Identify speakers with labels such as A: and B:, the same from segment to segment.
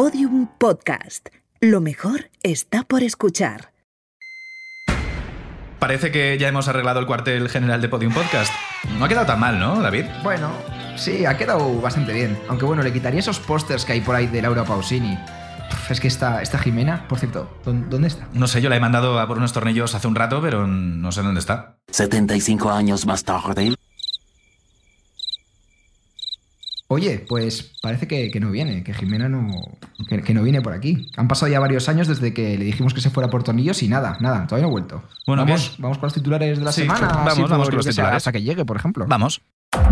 A: Podium Podcast. Lo mejor está por escuchar.
B: Parece que ya hemos arreglado el cuartel general de Podium Podcast. No ha quedado tan mal, ¿no, David?
C: Bueno, sí, ha quedado bastante bien. Aunque bueno, le quitaría esos pósters que hay por ahí de Laura Pausini. Es que esta, esta Jimena, por cierto, ¿dó- ¿dónde está?
B: No sé, yo la he mandado a por unos tornillos hace un rato, pero no sé dónde está.
D: 75 años más tarde.
C: Oye, pues parece que, que no viene, que Jimena no, que, que no viene por aquí. Han pasado ya varios años desde que le dijimos que se fuera por tornillos y nada, nada, todavía no ha vuelto.
B: Bueno,
C: vamos,
B: bien.
C: vamos con los titulares de la
B: Sí,
C: semana.
B: vamos, vamos con los titulares.
C: Hasta que llegue, por ejemplo.
B: Vamos.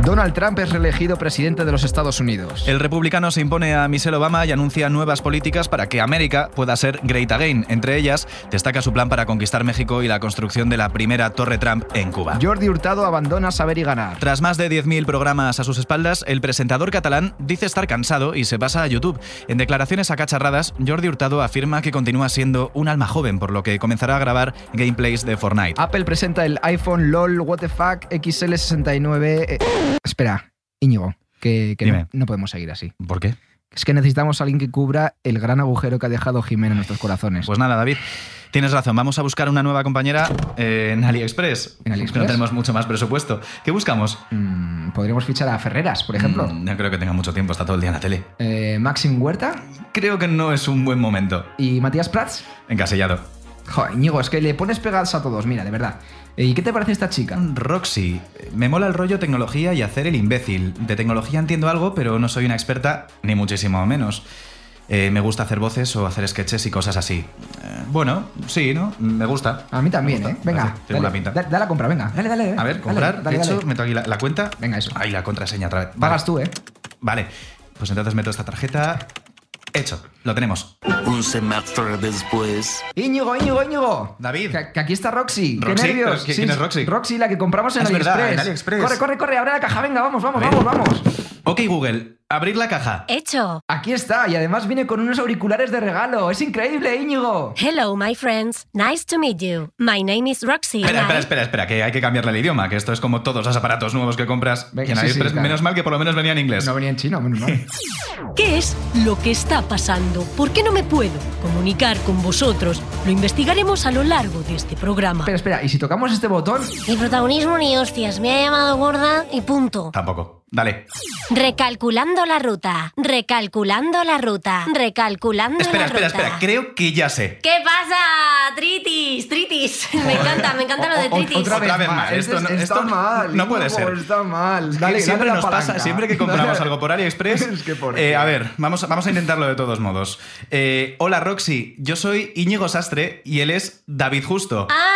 C: Donald Trump es reelegido presidente de los Estados Unidos.
B: El republicano se impone a Michelle Obama y anuncia nuevas políticas para que América pueda ser great again. Entre ellas, destaca su plan para conquistar México y la construcción de la primera Torre Trump en Cuba.
C: Jordi Hurtado abandona Saber y Ganar.
B: Tras más de 10.000 programas a sus espaldas, el presentador catalán dice estar cansado y se pasa a YouTube. En declaraciones acacharradas, Jordi Hurtado afirma que continúa siendo un alma joven, por lo que comenzará a grabar gameplays de Fortnite.
C: Apple presenta el iPhone LOL fuck XL69. Espera, Íñigo, que, que no, podemos seguir así.
B: ¿Por qué?
C: Es que necesitamos a alguien que cubra el gran agujero que ha dejado Jimena en nuestros corazones.
B: Pues nada, David. Tienes razón, vamos a buscar una nueva compañera eh, en AliExpress.
C: ¿En
B: Es
C: AliExpress?
B: no tenemos mucho más presupuesto. ¿Qué buscamos?
C: Mm, Podríamos fichar a Ferreras, por ejemplo.
B: Mm, no creo que tenga mucho tiempo, está todo el día en la tele.
C: Eh, Maxim Huerta
B: Creo que no es un buen momento.
C: y Matías Prats.
B: Encasillado.
C: Joder, Íñigo, es que le pones pegadas a todos, mira, de verdad. ¿Y qué te parece esta chica?
B: Roxy, me mola el rollo tecnología y hacer el imbécil. De tecnología entiendo algo, pero no soy una experta, ni muchísimo menos. Eh, me gusta hacer voces o hacer sketches y cosas así. Eh, bueno, sí, ¿no? Me gusta.
C: A mí también, ¿eh? Venga,
B: Tiene
C: dale,
B: pinta.
C: da- dale la compra, venga. Dale, dale.
B: A ver, comprar.
C: dale,
B: de hecho, meto aquí la, la cuenta.
C: Venga, eso.
B: Ahí la contraseña otra vez. Vale.
C: Pagas tú, ¿eh?
B: Vale, pues entonces meto esta tarjeta. Hecho, lo tenemos.
D: Un semestre después.
C: Íñigo, Íñigo, Íñigo.
B: David.
C: Que, que aquí está Roxy.
B: Roxy,
C: Qué nervios.
B: pero ¿qui- quién es Roxy?
C: Roxy, la que compramos en
B: Es verdad,
C: AliExpress.
B: en AliExpress.
C: Corre, corre, corre, abre la caja. Venga, vamos, vamos, vamos, vamos.
B: Ok, Google, abrir la caja.
E: Hecho.
C: Aquí está, y además viene con unos auriculares de regalo. Es increíble, Íñigo.
E: Hello, my friends. Nice to meet you. My name is Roxy.
B: Espera, espera,
E: I-
B: espera, espera, que hay que cambiarle el idioma, que esto es como todos los aparatos nuevos que compras.
C: Venga,
B: en
C: sí,
B: AliExpress.
C: sí, claro.
B: Menos mal que por lo menos venía en inglés.
C: No venía en chino, menos mal.
F: ¿Qué es lo que está pasando? ¿Por qué no me puedo comunicar con vosotros? Lo investigaremos a lo largo de este programa.
C: espera, espera, y si tocamos este botón.
E: Ni protagonismo ni hostias. Me ha llamado gorda y punto.
B: Tampoco. Dale.
E: Recalculando la ruta. Recalculando la ruta. Recalculando
B: Espera,
E: la
B: espera,
E: ruta.
B: espera. Creo que ya sé.
E: ¿Qué pasa? Tritis, tritis. Me encanta, me encanta lo de tritis.
C: otra vez,
B: Otra vez
C: mal.
B: más. Esto no-
C: está
B: esto
C: mal.
B: no puede ser.
C: Está mal. Dale,
B: siempre
C: dale
B: pasa, siempre que compramos
C: Dale.
B: algo por AliExpress.
C: Es que por
B: eh, a ver, vamos, vamos a intentarlo de todos modos. Eh, hola Roxy, yo soy Íñigo Sastre y él es David Justo.
E: Ah,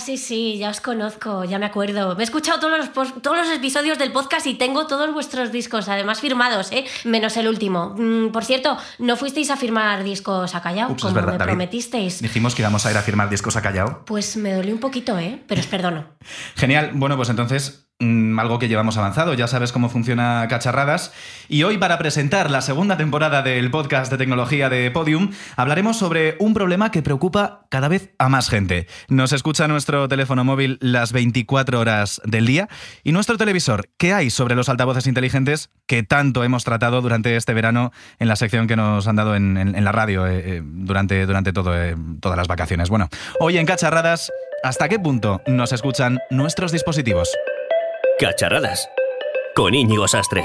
E: sí, sí, ya os conozco, ya me acuerdo. Me he escuchado todos los, todos los episodios del podcast y tengo todos vuestros discos, además firmados, ¿eh? Menos el último. Mm, por cierto, ¿no fuisteis a firmar discos a Callao,
B: Ups,
E: como
B: verdad,
E: me
B: David.
E: prometisteis?
B: Dijimos que íbamos a ir a firmar discos a Callao.
E: Pues me dolió un poquito, ¿eh? Pero os perdono.
B: Genial. Bueno, pues entonces, algo que llevamos avanzado. Ya sabes cómo funciona Cacharradas. Y hoy, para presentar la segunda temporada del podcast de tecnología de Podium, hablaremos sobre un problema que preocupa cada vez a más gente. Nos escucha nuestro teléfono móvil las 24 horas del día y nuestro televisor. ¿Qué hay sobre los altavoces inteligentes que tanto hemos tratado durante este verano en la sección que nos han dado en la radio eh, eh, durante, durante todo, eh, todas las vacaciones? Bueno, hoy en Cacharradas, ¿hasta qué punto nos escuchan nuestros dispositivos?
G: Cacharradas. Con Íñigo Sastre.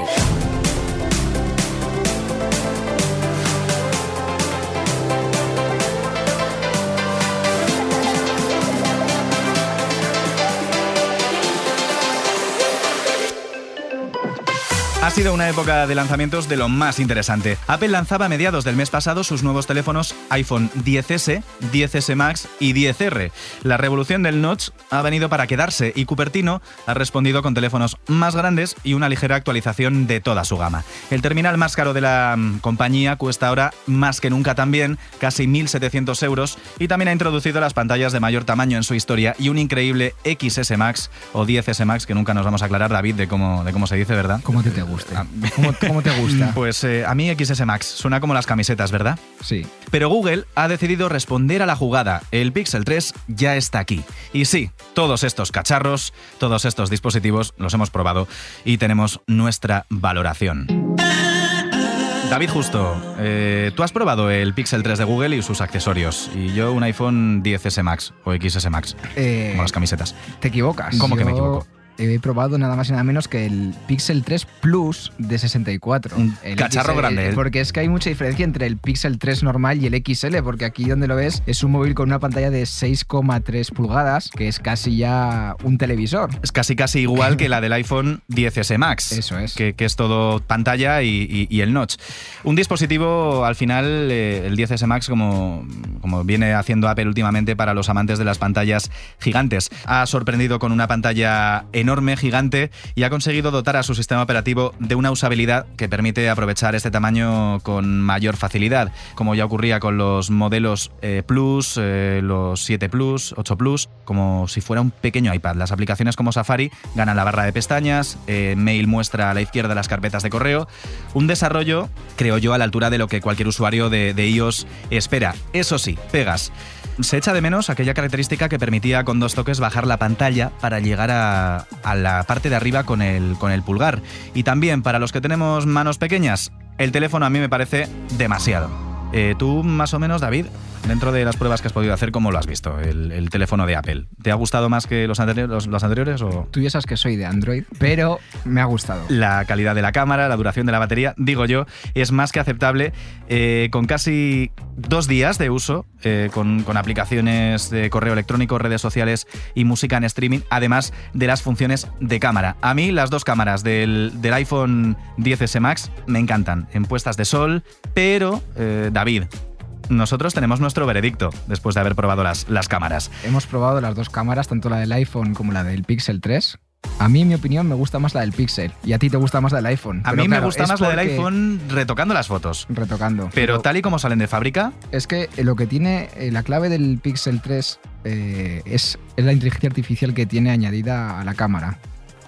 B: Ha sido una época de lanzamientos de lo más interesante. Apple lanzaba a mediados del mes pasado sus nuevos teléfonos iPhone 10S, 10S Max y 10R. La revolución del notch ha venido para quedarse y Cupertino ha respondido con teléfonos más grandes y una ligera actualización de toda su gama. El terminal más caro de la mm, compañía cuesta ahora más que nunca también, casi 1.700 euros, y también ha introducido las pantallas de mayor tamaño en su historia y un increíble XS Max o 10S Max que nunca nos vamos a aclarar, David, de cómo, de cómo se dice, ¿verdad?
C: ¿Cómo te, guste?
B: Ah,
C: ¿Cómo, cómo te gusta?
B: Pues eh, a mí XS Max suena como las camisetas, ¿verdad?
C: Sí.
B: Pero Google ha decidido responder a la jugada. El Pixel 3 ya está aquí. Y sí, todos estos cacharros, todos estos dispositivos los hemos probado y tenemos nuestra valoración. David Justo, eh, tú has probado el Pixel 3 de Google y sus accesorios. Y yo un iPhone 10S Max o XS Max,
C: Eh,
B: como las camisetas.
C: Te equivocas.
B: ¿Cómo que me equivoco?
C: He probado nada más y nada menos que el Pixel 3 Plus de 64.
B: Un
C: El
B: cacharro
C: XL,
B: grande, ¿eh?
C: Porque es que hay mucha diferencia entre el Pixel 3 normal y el XL, porque aquí donde lo ves es un móvil con una pantalla de 6,3 pulgadas, que es casi ya un televisor.
B: Es casi casi igual que la del iPhone 10S Max.
C: Eso es.
B: Que, que es todo pantalla y, y- y el notch. Un dispositivo, al final, eh, el 10S Max, como, como viene haciendo Apple últimamente para los amantes de las pantallas gigantes, ha sorprendido con una pantalla enorme, gigante, y ha conseguido dotar a su sistema operativo de una usabilidad que permite aprovechar este tamaño con mayor facilidad, como ya ocurría con los modelos eh, Plus, eh, los 7 Plus, 8 Plus, como si fuera un pequeño iPad. Las aplicaciones como Safari ganan la barra de pestañas, eh, Mail muestra a la izquierda las carpetas de correo, un desarrollo, creo yo, a la altura de lo que cualquier usuario de, de iOS espera. Eso sí, pegas. Se echa de menos aquella característica que permitía con dos toques bajar la pantalla para llegar a, la parte de arriba con el, con el pulgar. Y también para los que tenemos manos pequeñas, el teléfono a mí me parece demasiado. Eh, tú, más o menos, David, dentro de las pruebas que has podido hacer, ¿cómo lo has visto? El, el teléfono de Apple. ¿Te ha gustado más que los, anteri- los- los anteriores o...?
C: Tú ya sabes que soy de Android, pero me ha gustado.
B: La calidad de la cámara, la duración de la batería, digo yo, es más que aceptable. eh, con casi dos días de uso, eh, con, con aplicaciones de correo electrónico, redes sociales y música en streaming, además de las funciones de cámara. A mí las dos cámaras del, del iPhone 10S Max me encantan, en puestas de sol, pero, eh, David, nosotros tenemos nuestro veredicto después de haber probado las, las cámaras.
C: Hemos probado las dos cámaras, tanto la del iPhone como la del Pixel 3. A mí, en mi opinión, me gusta más la del Pixel. Y a ti te gusta más la del iPhone.
B: A
C: Pero
B: mí me gusta más la del iPhone retocando las fotos.
C: Retocando.
B: Pero tal y como salen de fábrica,
C: Es que lo que tiene, eh, la clave del Pixel 3 eh, es, es la inteligencia artificial que tiene añadida a la cámara.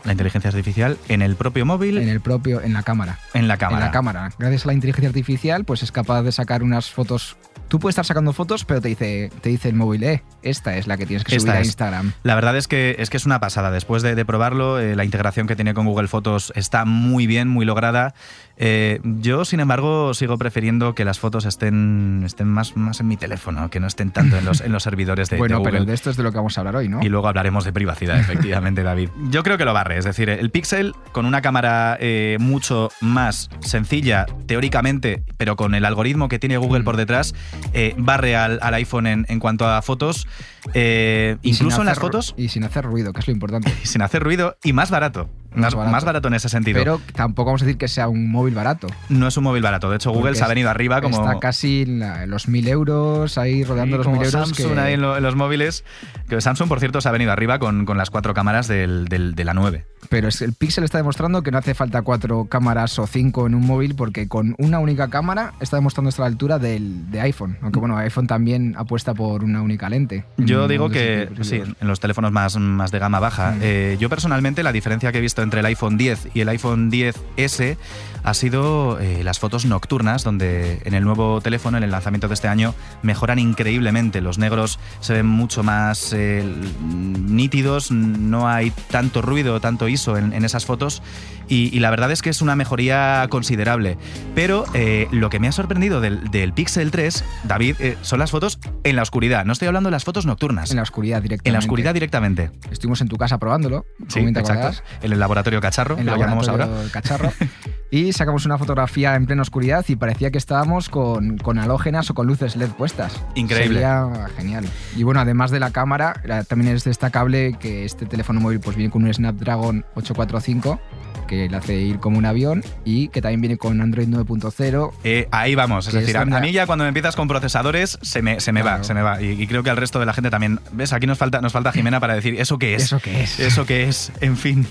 B: La inteligencia artificial en el propio móvil,
C: En el propio, en la cámara.
B: en la cámara.
C: En la cámara. Gracias a la inteligencia artificial, pues es capaz de sacar unas fotos. Tú puedes estar sacando fotos, pero te dice, te dice el móvil, eh, esta es la que tienes que
B: Esta
C: subir a. Instagram.
B: La verdad es que es que es una pasada. Después de, de probarlo, eh, la integración que tiene con Google Fotos está muy bien, muy lograda. Eh, yo, sin embargo, sigo prefiriendo que las fotos estén, estén más, más en mi teléfono, que no estén tanto en los, en los servidores de, de
C: bueno,
B: Google.
C: pero de esto es de lo que vamos a hablar hoy, ¿no?
B: Y luego hablaremos de privacidad, efectivamente, David. Yo creo que lo barre. Es decir, el Pixel, con una cámara eh, mucho más sencilla, teóricamente, pero con el algoritmo que tiene Google por detrás, eh, barre al, al iPhone en, en cuanto a fotos. Eh,
C: Y
B: incluso en las fotos,
C: Y sin hacer ruido, que es lo importante.
B: sin hacer ruido y más barato.
C: Más barato.
B: más barato en ese sentido.
C: Pero tampoco vamos a decir que sea un móvil barato.
B: no es un móvil barato. De hecho, Google
C: porque
B: se ha venido arriba como.
C: Está casi en los mil euros, ahí rodeando los
B: como
C: mil euros.
B: Samsung
C: que-
B: ahí en, lo- en los móviles. Que Samsung, por cierto, se ha venido arriba con, con las cuatro cámaras del- del- de la 9.
C: Pero es, el Pixel está demostrando que no hace falta cuatro cámaras o cinco en un móvil porque con una única cámara está demostrando estar a la altura del, de iPhone. Aunque bueno, iPhone también apuesta por una única lente.
B: Yo
C: Mm,
B: digo que sí, en los teléfonos más, más de gama baja.
C: Mm.
B: Eh, yo personalmente la diferencia que he visto entre el iPhone 10 y el iPhone 10S ha sido eh, las fotos nocturnas, donde en el nuevo teléfono, en el lanzamiento de este año, mejoran increíblemente. Los negros se ven mucho más eh, nítidos, no hay tanto ruido, tanto En, en esas fotos y, y la verdad es que es una mejoría considerable. Pero eh, lo que me ha sorprendido del, del Pixel 3, David, eh, son las fotos en la oscuridad. No estoy hablando de las fotos nocturnas.
C: En la oscuridad directamente.
B: En la oscuridad directamente.
C: Estuvimos en tu casa probándolo.
B: Sí, exacto. En el laboratorio cacharro,
C: En
B: lo llamamos ahora.
C: laboratorio cacharro. y sacamos una fotografía en plena oscuridad y parecía que estábamos con, con halógenas o con luces LED puestas.
B: Increíble.
C: Sería genial. Y bueno, además de la cámara, la- también es destacable que este teléfono móvil pues viene con un Snapdragon 845 que le hace ir como un avión y que también viene con Android 9.0
B: Eh, ahí vamos, es decir, a, mí ya cuando me empiezas con procesadores se me, se me va, se me va. Y, y creo que al resto de la gente también. ¿Ves? Aquí nos falta, nos falta Jimena para decir, ¿eso qué es?
C: ¿Eso qué es?
B: ¿Eso qué es? En fin.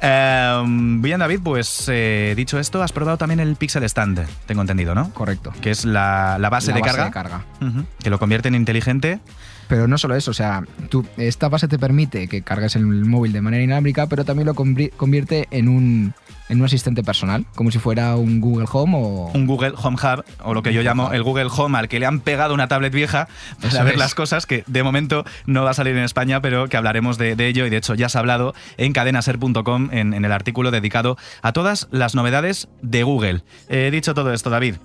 B: Em, bien, David, pues eh, dicho esto, has probado también el Pixel Stand, tengo entendido, ¿no?
C: Correcto.
B: Que es la, la base,
C: La
B: de,
C: base
B: carga,
C: de carga.
B: Ujú. que lo convierte en inteligente.
C: Pero no solo eso, o sea, tú, esta base te permite que cargues el móvil de manera inalámbrica, pero también lo convi- convierte en un, en un asistente personal, como si fuera un Google Home o...
B: Un Google Home Hub, o lo que yo llamo el Google Home, al que le han pegado una tablet vieja para
C: Eso
B: ver
C: es.
B: las cosas, que de momento no va a salir en España, pero que hablaremos de, de ello, y de hecho ya se ha hablado en cadenaser.com en, en el artículo dedicado a todas las novedades de Google. Eh, dicho todo esto, David,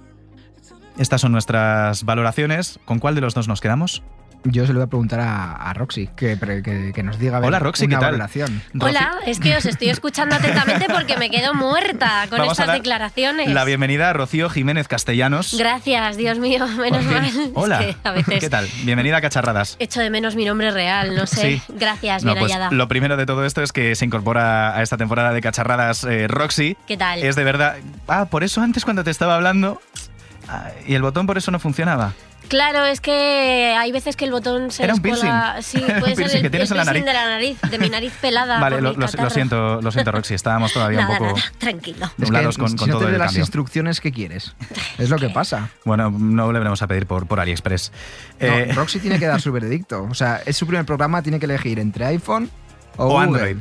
B: estas son nuestras valoraciones. ¿Con cuál de los dos nos quedamos?
C: Yo se lo voy a preguntar a, a Roxy, que, que- que nos diga a ver,
B: Hola, Roxy,
C: una
B: ¿qué tal?
C: valoración.
E: Hola, es que os estoy escuchando atentamente porque me quedo muerta con
B: Vamos a
E: estas
B: dar
E: declaraciones.
B: La bienvenida a Rocío Jiménez Castellanos.
E: Gracias, Dios mío, menos mal. Es
B: Hola.
E: que a veces
B: ¿Qué tal? Bienvenida a Cacharradas.
E: echo de menos mi nombre real, no sé.
B: Sí.
E: Gracias,
B: No,
E: bien
B: pues
E: hallada.
B: lo primero de todo esto es que se incorpora a esta temporada de Cacharradas eh, Roxy.
E: ¿Qué tal?
B: Es de verdad. Ah, por eso antes cuando te estaba hablando. ah, y el botón por eso no funcionaba.
E: Claro, es que hay veces que el botón se
B: Era un piercing.
E: Sí, puede ser
B: piercing
E: el,
B: que tienes
E: el
B: en la
E: de la nariz, de mi nariz pelada.
B: vale, lo, siento, lo siento, Roxy. Estábamos todavía
E: Nada,
B: un poco.
E: nada, tranquilo.
C: Es
B: Nublados
C: que
B: con,
C: si
B: con
C: no
B: todo
C: te
B: el
C: doy las
B: cambio.
C: instrucciones que quieres. Es lo que pasa.
B: Bueno, no le veremos a pedir por, por AliExpress.
C: No,
B: Eh,
C: Roxy tiene que dar su veredicto. O sea, es su primer programa, tiene que elegir entre iPhone o.
B: Android.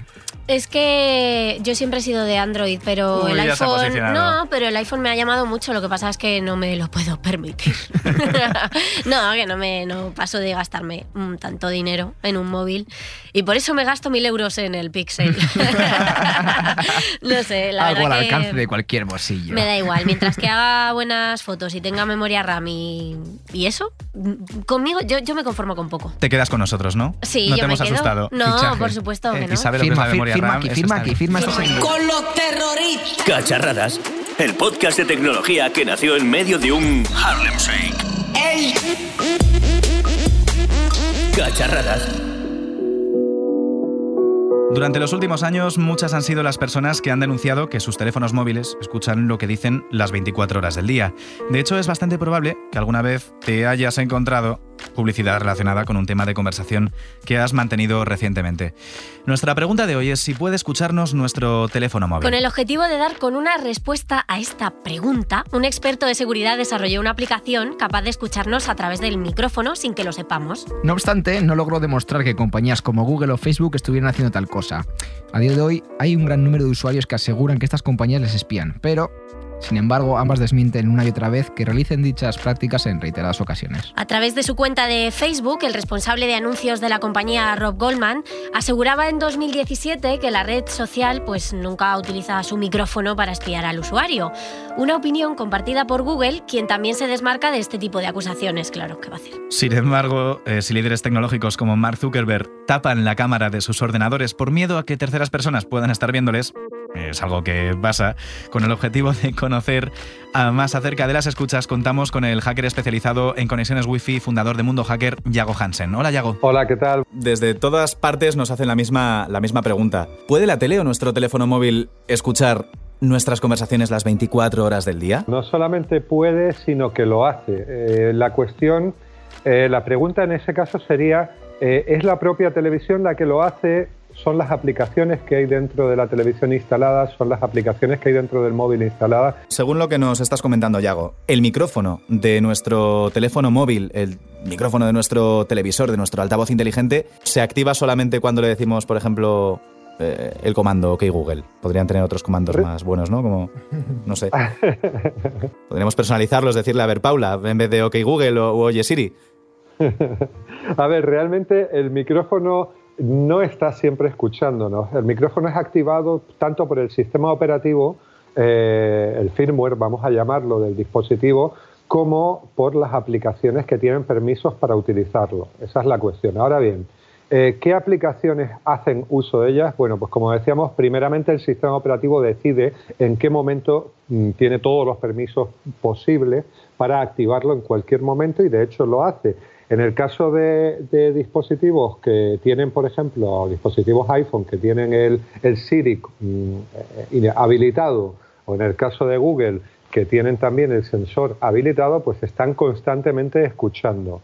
E: Es que yo siempre he sido de Android, pero
B: Uy,
E: el iPhone. No, pero el iPhone me ha llamado mucho. Lo que pasa es que no me lo puedo permitir. no, que no me no paso de gastarme tanto dinero en un móvil. Y por eso me gasto mil euros en el Pixel. no sé, la
C: Algo al
E: verdad que
C: alcance de cualquier bolsillo.
E: Me da igual, mientras que haga buenas fotos y tenga memoria RAM y, y eso, conmigo yo, yo me conformo con poco.
B: Te quedas con nosotros, ¿no?
E: Sí,
B: no
E: yo
B: te
E: me
B: hemos
E: quedo.
B: asustado.
E: No,
C: Fichaje.
E: por supuesto que
B: Eh,
E: no.
B: y sabe lo que es
C: Firma,
B: la memoria
C: firma
B: RAM.
C: aquí, firma aquí, firma este seguidor.
H: Con los terroristas.
G: Cacharradas, el podcast de tecnología que nació en medio de un Harlem Shake.
H: ¡Ey!
G: Cacharradas,
B: Durante los últimos años, muchas han sido las personas que han denunciado que sus teléfonos móviles escuchan lo que dicen las 24 horas del día. De hecho, es bastante probable que alguna vez te hayas encontrado publicidad relacionada con un tema de conversación que has mantenido recientemente. Nuestra pregunta de hoy es si puede escucharnos nuestro teléfono móvil.
E: Con el objetivo de dar con una respuesta a esta pregunta, un experto de seguridad desarrolló una aplicación capaz de escucharnos a través del micrófono sin que lo sepamos.
C: No obstante, no logró demostrar que compañías como Google o Facebook estuvieran haciendo tal cosa. A día de hoy hay un gran número de usuarios que aseguran que estas compañías les espían, pero, sin embargo, ambas desmienten una y otra vez que realicen dichas prácticas en reiteradas ocasiones.
E: A través de su cuenta de Facebook, el responsable de anuncios de la compañía Rob Goldman aseguraba en 2017 que la red social pues nunca utiliza su micrófono para espiar al usuario. Una opinión compartida por Google, quien también se desmarca de este tipo de acusaciones, claro, ¿qué va a hacer?
B: Sin embargo, eh, si líderes tecnológicos como Mark Zuckerberg tapan la cámara de sus ordenadores por miedo a que terceras personas puedan estar viéndoles, es algo que pasa, con el objetivo de conocer más acerca de las escuchas, contamos con el hacker especializado en conexiones Wi-Fi, fundador de Mundo Hacker, Yago Hansen. Hola, Yago.
I: Hola, ¿qué tal?
B: Desde todas partes nos hacen la misma, la misma pregunta. ¿Puede la tele o nuestro teléfono móvil escuchar nuestras conversaciones las 24 horas del día?
I: No solamente puede, sino que lo hace. Eh, la cuestión, eh, la pregunta en ese caso sería, eh, ¿es la propia televisión la que lo hace? ¿Son las aplicaciones que hay dentro de la televisión instaladas? ¿Son las aplicaciones que hay dentro del móvil instaladas?
B: Según lo que nos estás comentando, Yago, el micrófono de nuestro teléfono móvil, el micrófono de nuestro televisor, de nuestro altavoz inteligente, se activa solamente cuando le decimos, por ejemplo, eh, el comando OK Google. Podrían tener otros comandos más buenos, ¿no? Como, no sé. Podríamos personalizarlos, decirle, a ver, Paula, en vez de OK Google o, o Oye Siri.
I: A ver, realmente el micrófono no está siempre escuchándonos. El micrófono es activado tanto por el sistema operativo, eh, el firmware, vamos a llamarlo, del dispositivo, como por las aplicaciones que tienen permisos para utilizarlo. Esa es la cuestión. Ahora bien, eh, ¿qué aplicaciones hacen uso de ellas? Bueno, pues como decíamos, primeramente el sistema operativo decide en qué momento mm, tiene todos los permisos posibles para activarlo en cualquier momento y de hecho lo hace. En el caso de, dispositivos que tienen, por ejemplo, dispositivos iPhone que tienen el, Siri mm, eh, habilitado, o en el caso de Google que tienen también el sensor habilitado, pues están constantemente escuchando.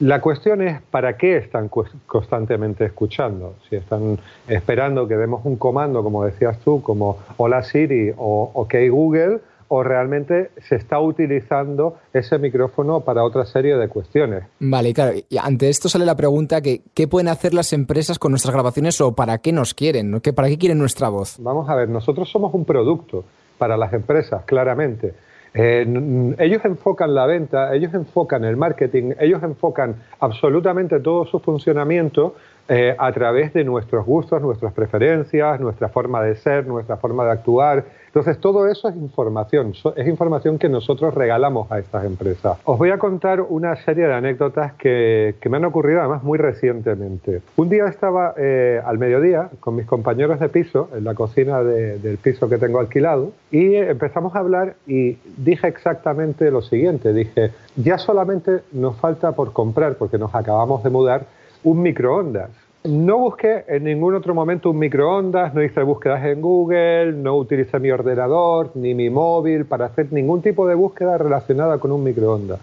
I: La cuestión es para qué están constantemente escuchando. Si están esperando que demos un comando, como decías tú, como Hola Siri o OK Google, o realmente se está utilizando ese micrófono para otra serie de cuestiones.
C: Vale, claro, y ante esto sale la pregunta que ¿qué pueden hacer las empresas con nuestras grabaciones o para qué nos quieren? ¿Qué, ¿Para qué quieren nuestra voz?
I: Vamos a ver, nosotros somos un producto para las empresas, claramente. Eh, ellos enfocan la venta, ellos enfocan el marketing, ellos enfocan absolutamente todo su funcionamiento eh, a través de nuestros gustos, nuestras preferencias, nuestra forma de ser, nuestra forma de actuar. Entonces, todo eso es información, es información que nosotros regalamos a estas empresas. Os voy a contar una serie de anécdotas que, me han ocurrido además muy recientemente. Un día estaba eh, al mediodía con mis compañeros de piso, en la cocina del piso que tengo alquilado, y empezamos a hablar y dije exactamente lo siguiente, dije, ya solamente nos falta por comprar, porque nos acabamos de mudar, un microondas. No busqué en ningún otro momento un microondas, no hice búsquedas en Google, no utilicé mi ordenador ni mi móvil para hacer ningún tipo de búsqueda relacionada con un microondas.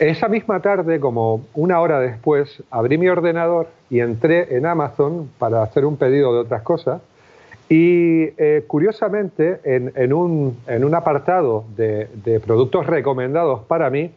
I: Esa misma tarde, como una hora después, abrí mi ordenador y entré en Amazon para hacer un pedido de otras cosas. Y eh, curiosamente, en, un, apartado de, de productos recomendados para mí,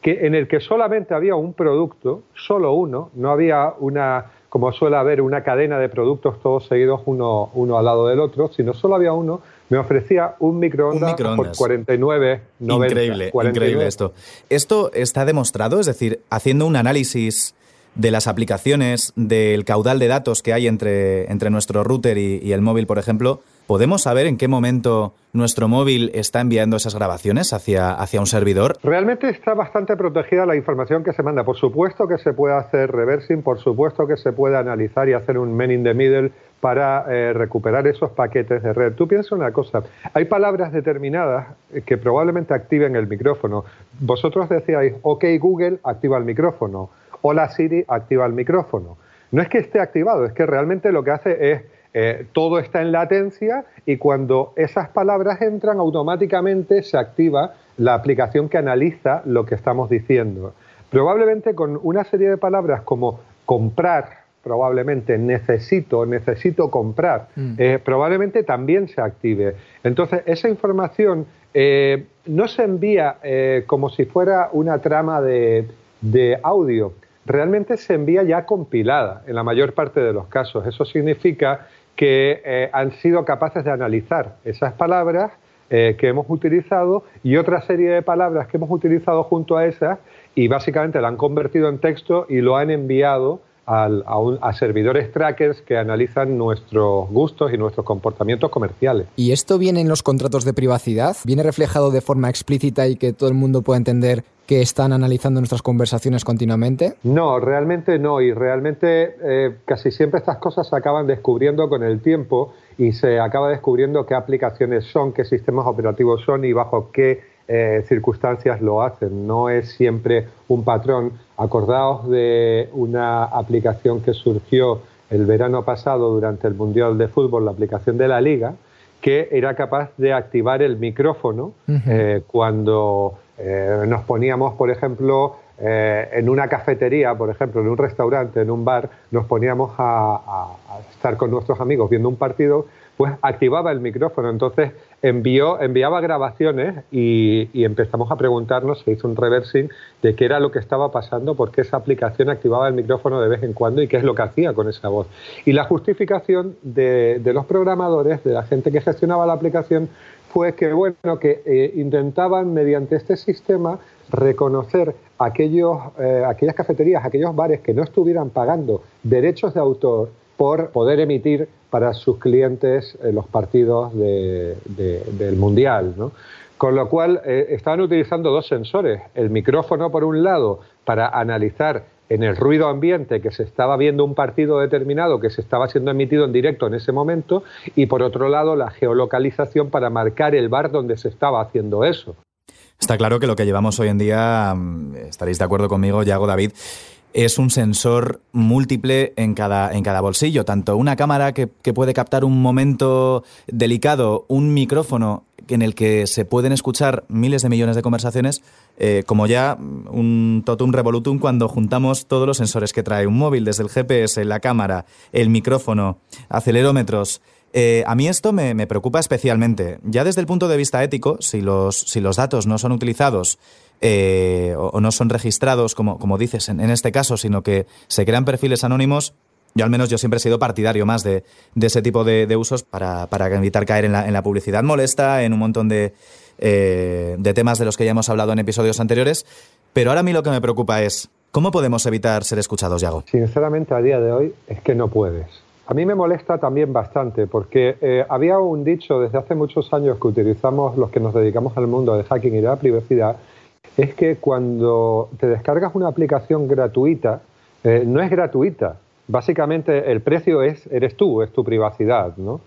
I: que en el que solamente había un producto, solo uno, no había una, como suele haber, una cadena de productos todos seguidos uno, uno al lado del otro, sino solo había uno, me ofrecía un microondas, por 49,90.
H: Increíble, increíble esto. Esto está demostrado, es decir, haciendo un análisis de las aplicaciones, del caudal de datos que hay entre, entre nuestro router y el móvil, por ejemplo, ¿Podemos saber en qué momento nuestro móvil está enviando esas grabaciones hacia, hacia un servidor?
I: Realmente está bastante protegida la información que se manda. Por supuesto que se puede hacer reversing, por supuesto que se puede analizar y hacer un man in the middle para eh, recuperar esos paquetes de red. Tú piensas una cosa, hay palabras determinadas que probablemente activen el micrófono. Vosotros decíais, ok Google, activa el micrófono. Hola Siri, activa el micrófono. No es que esté activado, es que realmente lo que hace es eh, todo está en latencia y cuando esas palabras entran automáticamente se activa la aplicación que analiza lo que estamos diciendo. Probablemente con una serie de palabras como comprar, probablemente necesito, necesito comprar, mm. eh, probablemente también se active. Entonces, esa información eh, no se envía como si fuera una trama de, de audio, realmente se envía ya compilada en la mayor parte de los casos. Eso significa que eh, han sido capaces de analizar esas palabras eh, que hemos utilizado y otra serie de palabras que hemos utilizado junto a esas y básicamente la han convertido en texto y lo han enviado a, servidores trackers que analizan nuestros gustos y nuestros comportamientos comerciales.
C: ¿Y esto viene en los contratos de privacidad? ¿Viene reflejado de forma explícita y que todo el mundo pueda entender que están analizando nuestras conversaciones continuamente?
I: No, realmente no. Y realmente eh, casi siempre estas cosas se acaban descubriendo con el tiempo y se acaba descubriendo qué aplicaciones son, qué sistemas operativos son y bajo qué eh, circunstancias lo hacen. No es siempre un patrón. Acordaos de una aplicación que surgió el verano pasado durante el Mundial de Fútbol, la aplicación de la Liga, que era capaz de activar el micrófono eh, cuando eh, nos poníamos, por ejemplo, en una cafetería, por ejemplo, en un restaurante, en un bar, nos poníamos a estar con nuestros amigos viendo un partido pues activaba el micrófono. Entonces envió, enviaba grabaciones y, empezamos a preguntarnos, se hizo un reversing de qué era lo que estaba pasando, por qué esa aplicación activaba el micrófono de vez en cuando y qué es lo que hacía con esa voz. Y la justificación de, los programadores, de la gente que gestionaba la aplicación, fue que, bueno, que eh, intentaban mediante este sistema reconocer aquellos, eh, aquellas cafeterías, aquellos bares que no estuvieran pagando derechos de autor por poder emitir para sus clientes eh, los partidos del Mundial. Con lo cual, eh, estaban utilizando dos sensores. El micrófono, por un lado, para analizar en el ruido ambiente que se estaba viendo un partido determinado que se estaba siendo emitido en directo en ese momento, y por otro lado, la geolocalización para marcar el bar donde se estaba haciendo eso.
H: Está claro que lo que llevamos hoy en día, mm, estaréis de acuerdo conmigo, Yago David, es un sensor múltiple en cada, en cada bolsillo, tanto una cámara que, puede captar un momento delicado, un micrófono en el que se pueden escuchar miles de millones de conversaciones, eh, como ya un totum revolutum cuando juntamos todos los sensores que trae un móvil, desde el GPS, la cámara, el micrófono, acelerómetros,
B: Eh, a mí esto me, preocupa especialmente. Ya desde el punto de vista ético, si los, si los datos no son utilizados eh, o, no son registrados, como, como dices en, este caso, sino que se crean perfiles anónimos, yo al menos yo siempre he sido partidario más de, ese tipo de, de usos para, para, evitar caer en la, en la, publicidad molesta, en un montón de, eh, de temas de los que ya hemos hablado en episodios anteriores. Pero ahora a mí lo que me preocupa es, ¿cómo podemos evitar ser escuchados, Yago?
I: Sinceramente, a día de hoy es que no puedes. A mí me molesta también bastante porque eh, había un dicho desde hace muchos años que utilizamos los que nos dedicamos al mundo de hacking y de la privacidad, es que cuando te descargas una aplicación gratuita, eh, no es gratuita. Básicamente el precio es, eres tú, es tu privacidad. ¿no?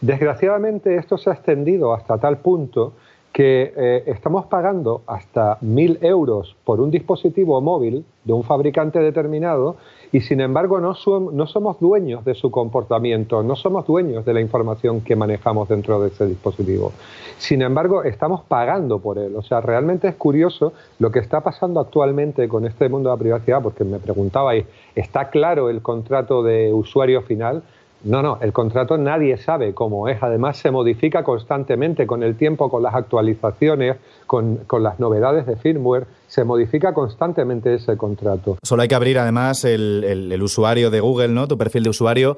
I: Desgraciadamente esto se ha extendido hasta tal punto que eh, estamos pagando hasta mil euros por un dispositivo móvil de un fabricante determinado y sin embargo no, no, somos dueños de su comportamiento, no somos dueños de la información que manejamos dentro de ese dispositivo. Sin embargo, estamos pagando por él. O sea, realmente es curioso lo que está pasando actualmente con este mundo de la privacidad, porque me preguntabais, ¿está claro el contrato de usuario final? No, no, el contrato nadie sabe cómo es. Además, se modifica constantemente con el tiempo, con las actualizaciones, con, con, las novedades de firmware. Se modifica constantemente ese contrato.
B: Solo hay que abrir, además, el, el, el usuario de Google, ¿no? Tu perfil de usuario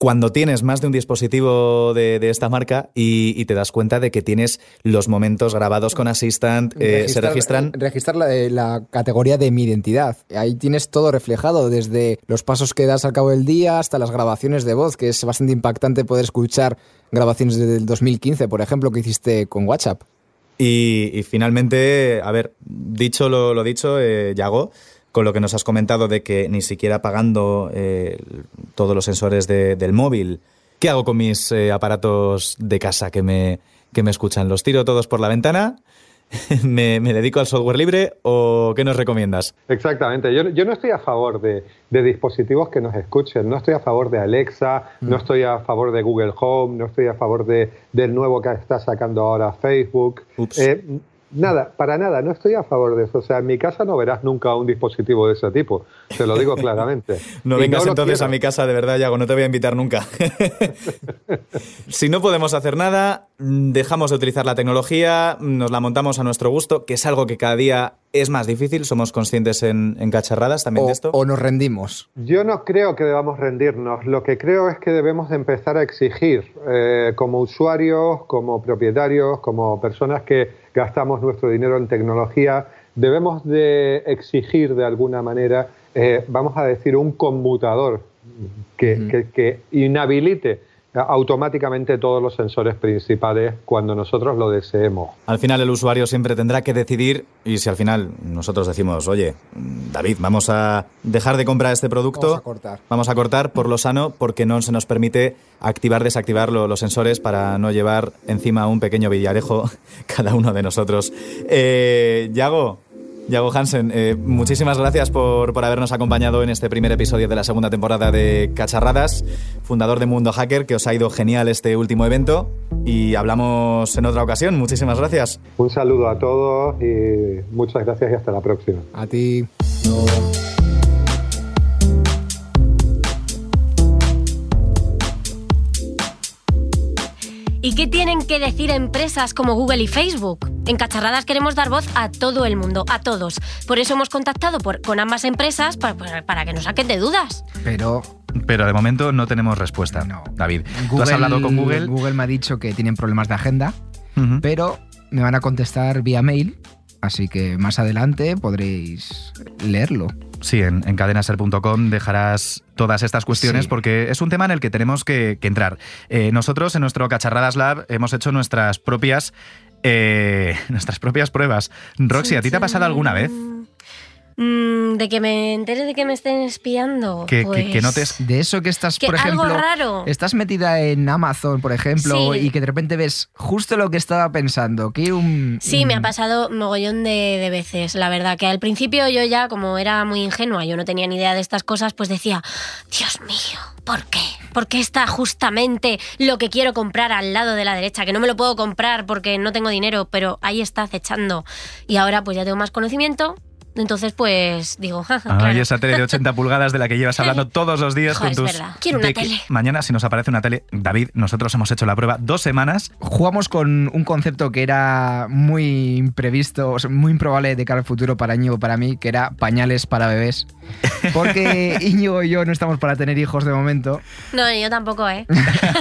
B: cuando tienes más de un dispositivo de, de esta marca y, y, te das cuenta de que tienes los momentos grabados con Assistant, eh, se registran.
C: Registrar la, la, categoría de mi identidad. Ahí tienes todo reflejado, desde los pasos que das al cabo del día hasta las grabaciones de voz, que es bastante impactante poder escuchar grabaciones del 2015, por ejemplo, que hiciste con WhatsApp.
B: Y, y finalmente, a ver, dicho lo, lo dicho, eh, Yago, con lo que nos has comentado de que ni siquiera pagando eh, todos los sensores de, del móvil, ¿qué hago con mis eh, aparatos de casa que me, que me escuchan? ¿Los tiro todos por la ventana? ¿Me, ¿Me, dedico al software libre o qué nos recomiendas?
I: Exactamente. Yo, yo no estoy a favor de, de, dispositivos que nos escuchen. No estoy a favor de Alexa, mm. no estoy a favor de Google Home, no estoy a favor de, del nuevo que está sacando ahora Facebook. Eh, Nada, para nada, no estoy a favor de eso. O sea, en mi casa no verás nunca un dispositivo de ese tipo, te lo digo claramente.
B: no y vengas no entonces a mi casa, de verdad, Yago, no te voy a invitar nunca. si no podemos hacer nada, dejamos de utilizar la tecnología, nos la montamos a nuestro gusto, que es algo que cada día es más difícil, somos conscientes en, en cacharradas también
C: o,
B: de esto.
C: O nos rendimos.
I: Yo no creo que debamos rendirnos, lo que creo es que debemos de empezar a exigir eh, como usuarios, como propietarios, como personas que gastamos nuestro dinero en tecnología, debemos de exigir de alguna manera, eh, vamos a decir, un conmutador que, uh -huh. que, que inhabilite automáticamente todos los sensores principales cuando nosotros lo deseemos.
B: Al final el usuario siempre tendrá que decidir y si al final nosotros decimos, oye, David, vamos a dejar de comprar este producto,
C: vamos a cortar,
B: vamos a cortar por lo sano porque no se nos permite activar, desactivar lo, los sensores para no llevar encima un pequeño villarejo cada uno de nosotros. Eh, Yago, Yago Hansen, eh, muchísimas gracias por, por, habernos acompañado en este primer episodio de la segunda temporada de Cacharradas, fundador de Mundo Hacker, que os ha ido genial este último evento y hablamos en otra ocasión. Muchísimas gracias.
I: Un saludo a todos y muchas gracias y hasta la próxima.
C: A ti. No.
E: ¿Y qué tienen que decir empresas como Google y Facebook? En Cacharradas queremos dar voz a todo el mundo, a todos. Por eso hemos contactado por, con ambas empresas para, para, que nos saquen de dudas.
C: Pero...
J: Pero de momento no tenemos respuesta,
C: no.
J: David.
C: Google,
J: ¿Tú has hablado con Google?
C: Google me ha dicho que tienen problemas de agenda, uh -huh. pero me van a contestar vía mail, así que más adelante podréis leerlo.
J: Sí, en, en cadenaser.com dejarás todas estas cuestiones sí. porque es un tema en el que tenemos que, que entrar. Eh, nosotros en nuestro Cacharradas Lab hemos hecho nuestras propias eh, nuestras propias pruebas. Roxy, ¿a ti te ha pasado alguna vez?
E: Mm, de que me entere de que me estén espiando.
J: Que,
E: pues...
J: que, que notes.
C: De eso que estás,
E: que
C: por ejemplo.
E: Algo raro.
C: Estás metida en Amazon, por ejemplo,
E: sí.
C: y que de repente ves justo lo que estaba pensando. Que un.
E: Sí, me ha pasado mogollón de, de, veces, la verdad. Que al principio yo ya, como era muy ingenua, yo no tenía ni idea de estas cosas, pues decía, Dios mío, ¿por qué? ¿Por qué está justamente lo que quiero comprar al lado de la derecha? Que no me lo puedo comprar porque no tengo dinero, pero ahí está acechando. Y ahora pues ya tengo más conocimiento Entonces, pues digo, jaja,
B: Ay,
E: claro.
B: esa tele de 80 pulgadas de la que llevas hablando todos los días
E: Joder,
B: con
E: es
B: tus...
E: verdad. Quiero una tele.
B: Mañana, si nos aparece una tele, David, nosotros hemos hecho la prueba dos semanas.
C: Jugamos con un concepto que era muy imprevisto, o sea, muy improbable de cara al futuro para Íñigo y para mí, que era pañales para bebés. Porque Íñigo y yo no estamos para tener hijos de momento.
E: No, yo tampoco, ¿eh?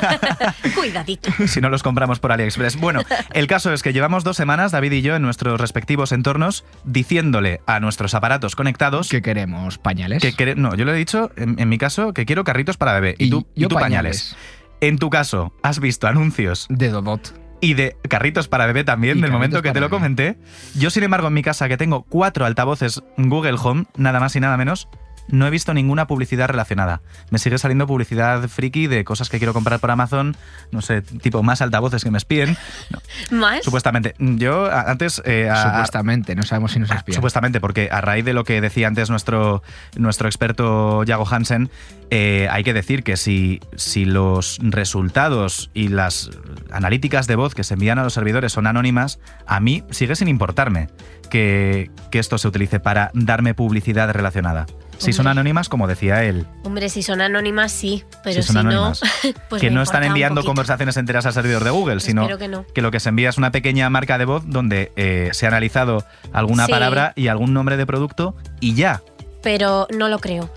E: Cuidadito.
B: si no los compramos por AliExpress. Bueno, el caso es que llevamos dos semanas, David y yo, en nuestros respectivos entornos, diciéndole a nuestros aparatos conectados
C: Que queremos pañales.
B: que quere- no, yo le he dicho, en, en mi caso, que quiero carritos para bebé. Y,
C: Y
B: tú, y
C: yo
B: tú pañales. En tu caso, ¿has visto anuncios
C: De Dodot.
B: y de carritos para bebé también,
C: Y
B: del momento que te lo comenté? Yo, sin embargo, en mi casa, que tengo cuatro altavoces Google Home, nada más y nada menos, no he visto ninguna publicidad relacionada. Me sigue saliendo publicidad friki de cosas que quiero comprar por Amazon, no sé, tipo más altavoces que me espíen. No,
E: ¿Más?
B: supuestamente. Yo antes... eh, a-
C: Supuestamente, no sabemos si nos espían.
B: Supuestamente, porque a raíz de lo que decía antes nuestro, nuestro experto Yago Hansen, eh, hay que decir que si, si los resultados y las analíticas de voz que se envían a los servidores son anónimas, a mí sigue sin importarme que, que esto se utilice para darme publicidad relacionada. Si son anónimas, como decía él,
E: Hombre, si son anónimas, sí. Pero
B: Si
E: no, pues
B: que no están enviando conversaciones enteras al servidor de Google, sino
E: que no.
B: que lo que se envía es una pequeña marca de voz donde eh, se ha analizado alguna
E: Sí.
B: palabra y algún nombre de producto y ya.
E: Pero no lo creo.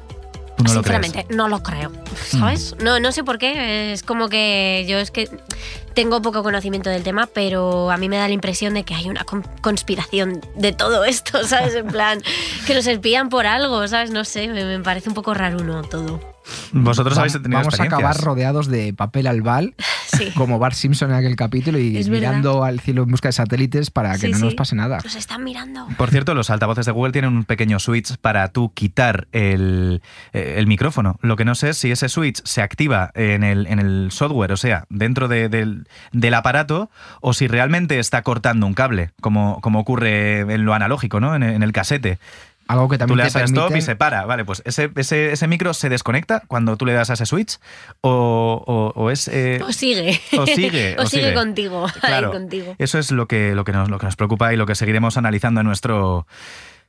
B: Tú no lo crees.
E: Sinceramente, no lo creo. ¿Sabes? No, no sé por qué. Es como que yo es que tengo poco conocimiento del tema, pero a mí me da la impresión de que hay una con- conspiración de todo esto, ¿sabes? En plan, que nos espían por algo, ¿sabes? No sé, me, me parece un poco raro, ¿no? Todo.
B: Vosotros habéis tenido
C: Vamos a acabar rodeados de papel albal,
E: Sí.
C: como Bart Simpson en aquel capítulo, y
E: Es verdad.
C: mirando al cielo en busca de satélites para que
E: Sí,
C: no nos pase nada.
E: Nos están mirando.
B: Por cierto, los altavoces de Google tienen un pequeño switch para tú quitar el, eh, el micrófono. Lo que no sé es si ese switch se activa en el, en el software, o sea, dentro de- del, del aparato, o si realmente está cortando un cable, como, como ocurre en lo analógico, ¿no? En, el- en el casete.
C: Algo que
B: Tú
C: también
B: le
C: te
B: das a stop y se para. Vale, pues ese, ese, ese micro se desconecta cuando tú le das a ese switch o, o- o es... eh,
E: O sigue.
B: o sigue,
E: o
B: o
E: sigue
B: sigue.
E: contigo.
B: Claro,
E: Ahí contigo.
B: Eso es lo que, lo, que nos, lo que nos preocupa y lo que seguiremos analizando en nuestro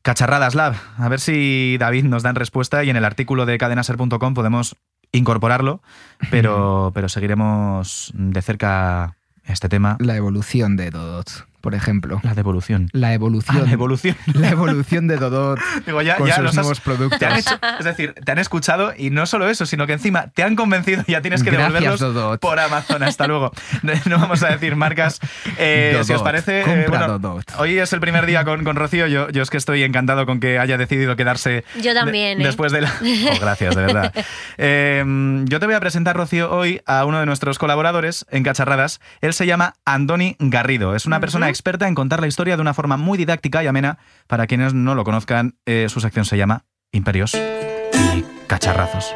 B: Cacharradas Lab. A ver si David nos dan respuesta y en el artículo de cadenaser.com podemos incorporarlo, pero, pero seguiremos de cerca este tema.
C: La evolución de Dodot, por ejemplo.
B: La devolución.
C: La evolución.
B: Ah, la evolución.
C: La evolución de Dodot
B: Digo, ya,
C: con
B: ya
C: sus
B: los has-
C: nuevos productos.
B: te han hecho- es decir, te han escuchado y no solo eso, sino que encima te han convencido y ya tienes que
C: Gracias,
B: devolverlos
C: Dodot.
B: por Amazon. Hasta luego. No vamos a decir marcas. Eh, si os parece, eh,
C: Compra
B: bueno,
C: Dodot.
B: hoy es el primer día con, con Rocío. Yo, yo es que estoy encantado con que haya decidido quedarse.
E: Yo también,
B: de-
E: ¿eh?
B: después de la. Oh, gracias, de verdad. Eh, yo te voy a presentar, Rocío, hoy a uno de nuestros colaboradores en Cacharradas. Él se llama Andoni Garrido. Es una persona experta en contar la historia de una forma muy didáctica y amena. Para quienes no lo conozcan, eh, su sección se llama Imperios y Cacharrazos.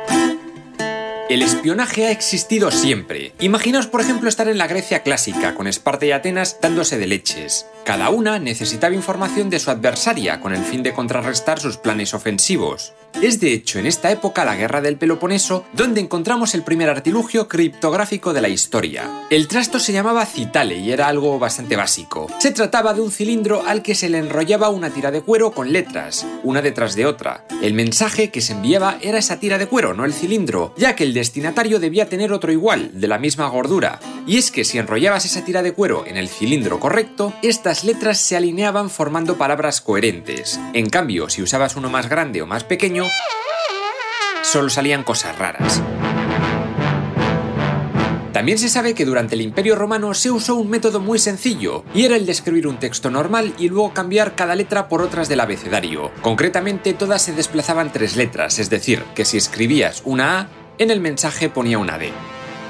K: El espionaje ha existido siempre. Imaginaos, por ejemplo, estar en la Grecia clásica, con Esparta y Atenas dándose de leches. Cada una necesitaba información de su adversaria con el fin de contrarrestar sus planes ofensivos. Es de hecho en esta época la guerra del Peloponeso donde encontramos el primer artilugio criptográfico de la historia. El trasto se llamaba citale y era algo bastante básico. Se trataba de un cilindro al que se le enrollaba una tira de cuero con letras, una detrás de otra. El mensaje que se enviaba era esa tira de cuero, no el cilindro, ya que el destinatario debía tener otro igual, de la misma gordura. Y es que si enrollabas esa tira de cuero en el cilindro correcto, estas letras se alineaban formando palabras coherentes. En cambio, si usabas uno más grande o más pequeño, solo salían cosas raras. También se sabe que durante el Imperio Romano se usó un método muy sencillo, y era el de escribir un texto normal y luego cambiar cada letra por otras del abecedario. Concretamente, todas se desplazaban tres letras, es decir, que si escribías una A, en el mensaje ponía una D.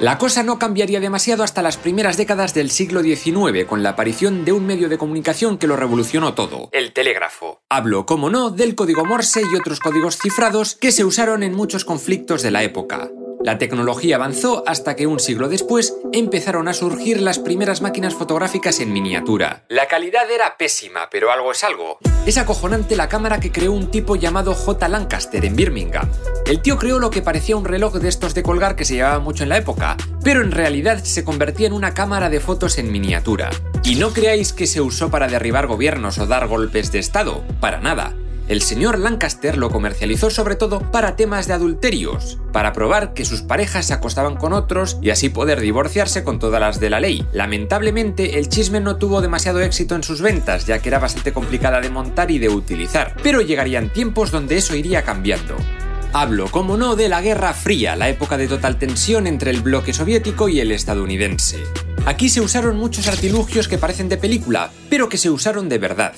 K: La cosa no cambiaría demasiado hasta las primeras décadas del siglo XIX, con la aparición de un medio de comunicación que lo revolucionó todo, el telégrafo. Hablo, como no, del código Morse y otros códigos cifrados que se usaron en muchos conflictos de la época. La tecnología avanzó hasta que un siglo después empezaron a surgir las primeras máquinas fotográficas en miniatura. La calidad era pésima, pero algo es algo. Es acojonante la cámara que creó un tipo llamado J. Lancaster en Birmingham. El tío creó lo que parecía un reloj de estos de colgar que se llevaba mucho en la época, pero en realidad se convertía en una cámara de fotos en miniatura. Y no creáis que se usó para derribar gobiernos o dar golpes de estado, para nada. El señor Lancaster lo comercializó sobre todo para temas de adulterios, para probar que sus parejas se acostaban con otros y así poder divorciarse con todas las de la ley. Lamentablemente, el chisme no tuvo demasiado éxito en sus ventas, ya que era bastante complicada de montar y de utilizar, pero llegarían tiempos donde eso iría cambiando. Hablo, como no, de la Guerra Fría, la época de total tensión entre el bloque soviético y el estadounidense. Aquí se usaron muchos artilugios que parecen de película, pero que se usaron de verdad.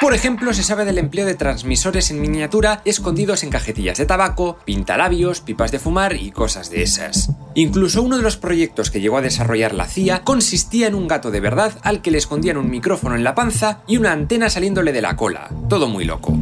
K: Por ejemplo, se sabe del empleo de transmisores en miniatura escondidos en cajetillas de tabaco, pintalabios, pipas de fumar y cosas de esas. Incluso uno de los proyectos que llegó a desarrollar la CIA consistía en un gato de verdad al que le escondían un micrófono en la panza y una antena saliéndole de la cola. Todo muy loco.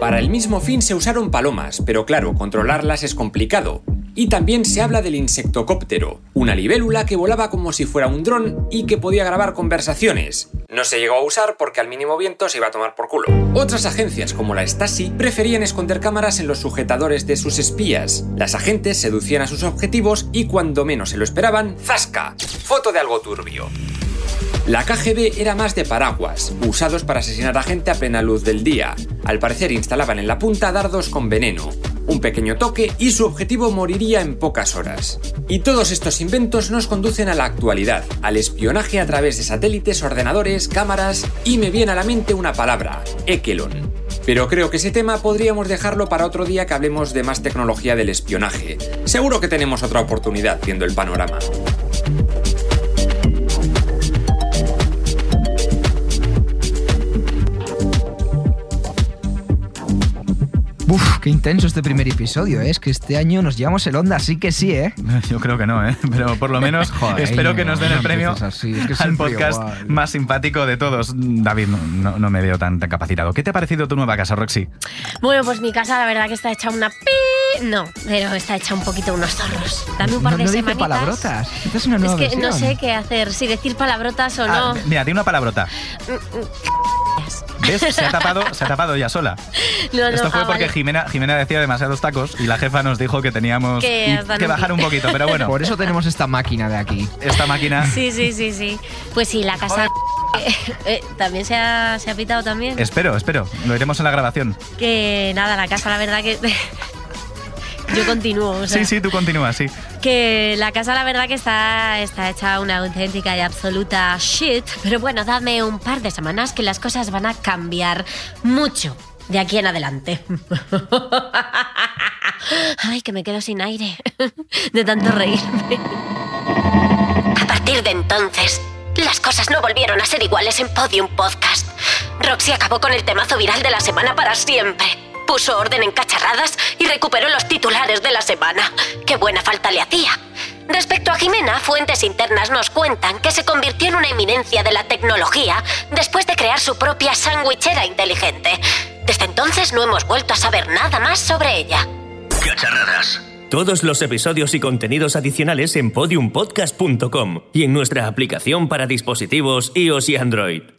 K: Para el mismo fin se usaron palomas, pero claro, controlarlas es complicado. Y también se habla del insectocóptero, una libélula que volaba como si fuera un dron y que podía grabar conversaciones. No se llegó a usar porque al mínimo viento se iba a tomar por culo. Otras agencias como la Stasi preferían esconder cámaras en los sujetadores de sus espías. Las agentes seducían a sus objetivos y cuando menos se lo esperaban, ¡zasca! Foto de algo turbio. La KGB era más de paraguas, usados para asesinar a gente a plena luz del día. Al parecer instalaban en la punta dardos con veneno. Un pequeño toque y su objetivo moriría en pocas horas. Y todos estos inventos nos conducen a la actualidad, al espionaje a través de satélites, ordenadores, cámaras y me viene a la mente una palabra, Ekelon. Pero creo que ese tema podríamos dejarlo para otro día que hablemos de más tecnología del espionaje. Seguro que tenemos otra oportunidad viendo el panorama.
C: Qué intenso este primer episodio, ¿eh? es que este año nos llevamos el onda, sí que sí, ¿eh?
B: Yo creo que no, ¿eh? Pero por lo menos
C: Joder,
B: espero que nos den el premio
C: empieces así, es que
B: al podcast
C: igual.
B: más simpático de todos. David, no, no- no me veo tan, tan capacitado. ¿Qué te ha parecido tu nueva casa, Roxy?
E: Bueno, pues mi casa la verdad que está hecha una pi... No, pero está hecha un poquito unos zorros. Dame un par
C: no,
E: de
C: no dice
E: semanitas.
C: palabrotas. Esta es una nueva
E: Es que no sé qué hacer, si decir palabrotas o
B: Ah,
E: no.
B: mira, tiene una palabrota. ¿Ves? Se ha tapado, se ha tapado ella sola.
E: No, no,
B: Esto fue
E: ah,
B: porque
E: vale.
B: Jimena, Jimena decía demasiados tacos y la jefa nos dijo que teníamos
E: Que
B: bajar un poquito. Pero bueno,
C: Por eso tenemos esta máquina de aquí.
B: esta máquina
E: Sí, sí, sí, sí. Pues sí, la casa... Eh, también se ha, se ha pitado también.
B: Espero, espero. Lo iremos en la grabación.
E: Que nada, la casa la verdad que... Yo continúo, o sea,
B: Sí, sí, tú continúas, sí.
E: Que la casa la verdad que está, está hecha una auténtica y absoluta shit, pero bueno, dame un par de semanas que las cosas van a cambiar mucho de aquí en adelante. Ay, que me quedo sin aire de tanto reírme.
L: A partir de entonces, las cosas no volvieron a ser iguales en Podium Podcast. Roxy acabó con el temazo viral de la semana para siempre. Puso orden en cacharradas y recuperó los titulares de la semana. ¡Qué buena falta le hacía! Respecto a Jimena, fuentes internas nos cuentan que se convirtió en una eminencia de la tecnología después de crear su propia sandwichera inteligente. Desde entonces no hemos vuelto a saber nada más sobre ella.
G: Cacharradas. Todos los episodios y contenidos adicionales en podiumpodcast.com y en nuestra aplicación para dispositivos iOS y Android.